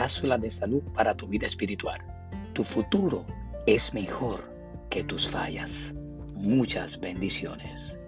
cápsula de salud para tu vida espiritual. Tu futuro es mejor que tus fallas. Muchas bendiciones.